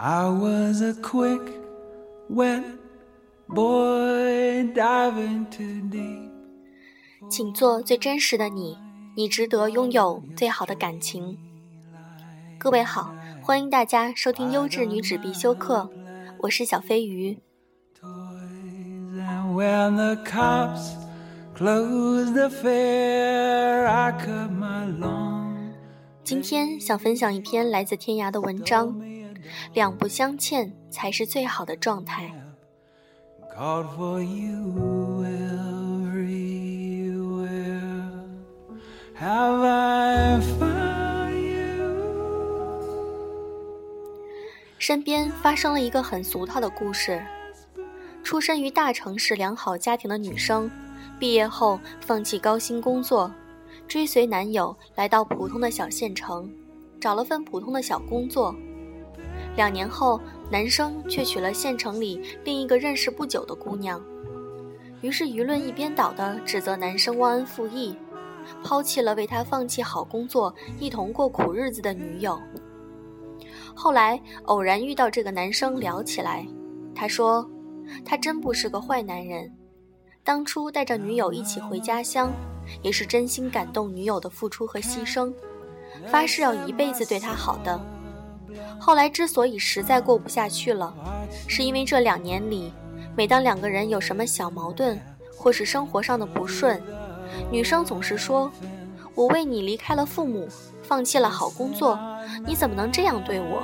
I was a quick, wet boy diving too deep. 请做最真实的你，你值得拥有最好的感情。各位好，欢迎大家收听优质女子必修课，我是小飞鱼。And when the cops closed the fair, I cut my lawn. 今天想分享一篇来自天涯的文章，两不相欠才是最好的状态。Called for you everywhere. Have I found you? 身边发生了一个很俗套的故事：出身于大城市良好家庭的女生，毕业后放弃高薪工作，追随男友来到普通的小县城，找了份普通的小工作。两年后，男生却娶了县城里另一个认识不久的姑娘，于是舆论一边倒的指责男生忘恩负义，抛弃了为他放弃好工作、一同过苦日子的女友。后来偶然遇到这个男生聊起来，他说，他真不是个坏男人，当初带着女友一起回家乡，也是真心感动女友的付出和牺牲，发誓要一辈子对她好的。后来之所以实在过不下去了，是因为这两年里，每当两个人有什么小矛盾，或是生活上的不顺，女生总是说：“我为你离开了父母，放弃了好工作，你怎么能这样对我？”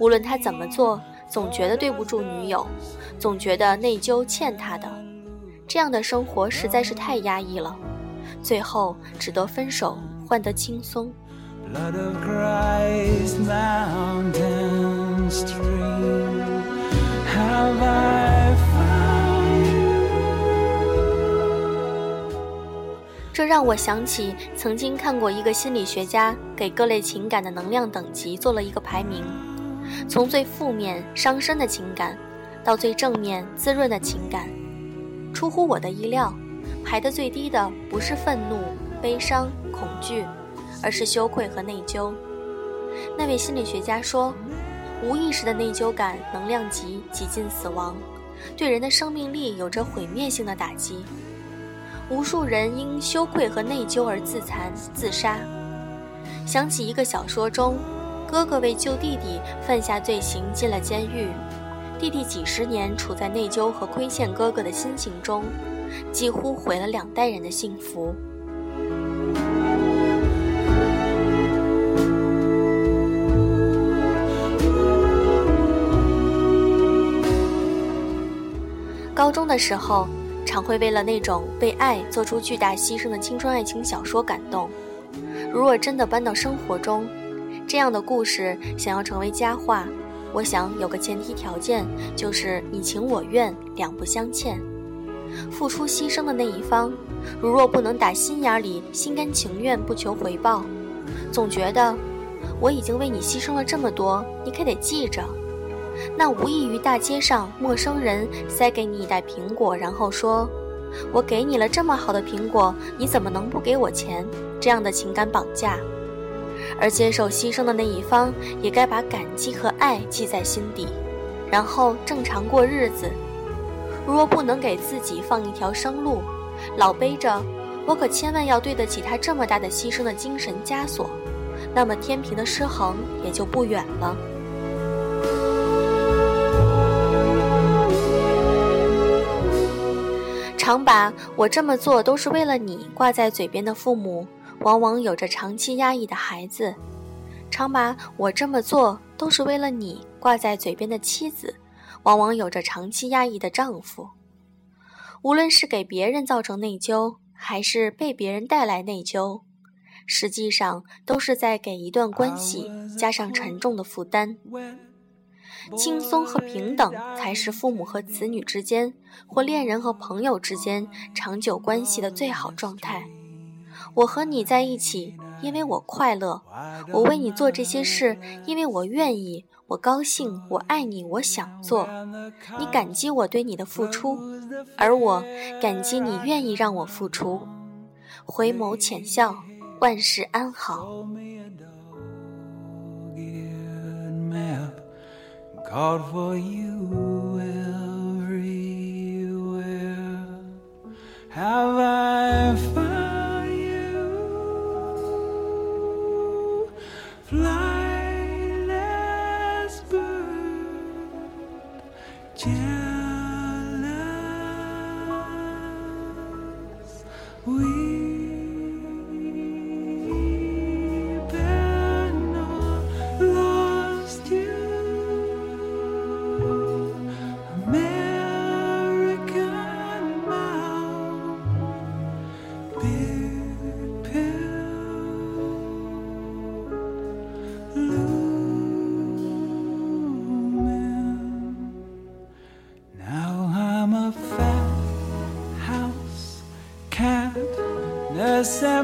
无论他怎么做，总觉得对不住女友，总觉得内疚欠她的，这样的生活实在是太压抑了，最后只得分手，换得轻松。Blood of Christ, mountain stream. Have I found 这让我想起曾经看过一个心理学家给各类情感的能量等级做了一个排名，从最负面伤身的情感，到最正面滋润的情感。出乎我的意料，排的最低的不是愤怒、悲伤、恐惧，而是羞愧和内疚。那位心理学家说，无意识的内疚感能量级几近死亡，对人的生命力有着毁灭性的打击。无数人因羞愧和内疚而自残自杀。想起一个小说中，哥哥为救弟弟犯下罪行进了监狱，弟弟几十年处在内疚和亏欠哥哥的心情中，几乎毁了两代人的幸福。中的时候，常会为了那种为爱做出巨大牺牲的青春爱情小说感动。如若真的搬到生活中，这样的故事想要成为佳话，我想有个前提条件，就是你情我愿，两不相欠。付出牺牲的那一方，如若不能打心眼里心甘情愿，不求回报，总觉得我已经为你牺牲了这么多，你可得记着。那无异于大街上陌生人塞给你一袋苹果，然后说：“我给你了这么好的苹果，你怎么能不给我钱？”这样的情感绑架。而接受牺牲的那一方也该把感激和爱记在心底，然后正常过日子。如若不能给自己放一条生路，老背着“我可千万要对得起他这么大的牺牲”的精神枷锁，那么天平的失衡也就不远了。常把我这么做都是为了你挂在嘴边的父母，往往有着长期压抑的孩子；常把我这么做都是为了你挂在嘴边的妻子，往往有着长期压抑的丈夫。无论是给别人造成内疚，还是被别人带来内疚，实际上都是在给一段关系加上沉重的负担。轻松和平等才是父母和子女之间，或恋人和朋友之间长久关系的最好状态。我和你在一起，因为我快乐；我为你做这些事，因为我愿意，我高兴，我爱你，我想做。你感激我对你的付出，而我感激你愿意让我付出。回眸浅笑，万事安好。Called for you everywhere. Have I found you? Flightless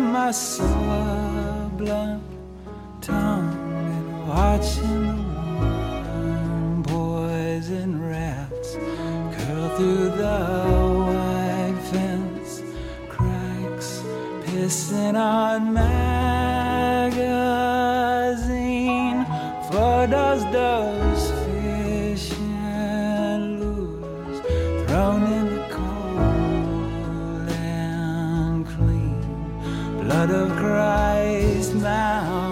my blunt tongue and watching the warm poison rats curl through the white fence cracks, pissing on magazine photos, those fish and lures thrown in blood of Christ stream.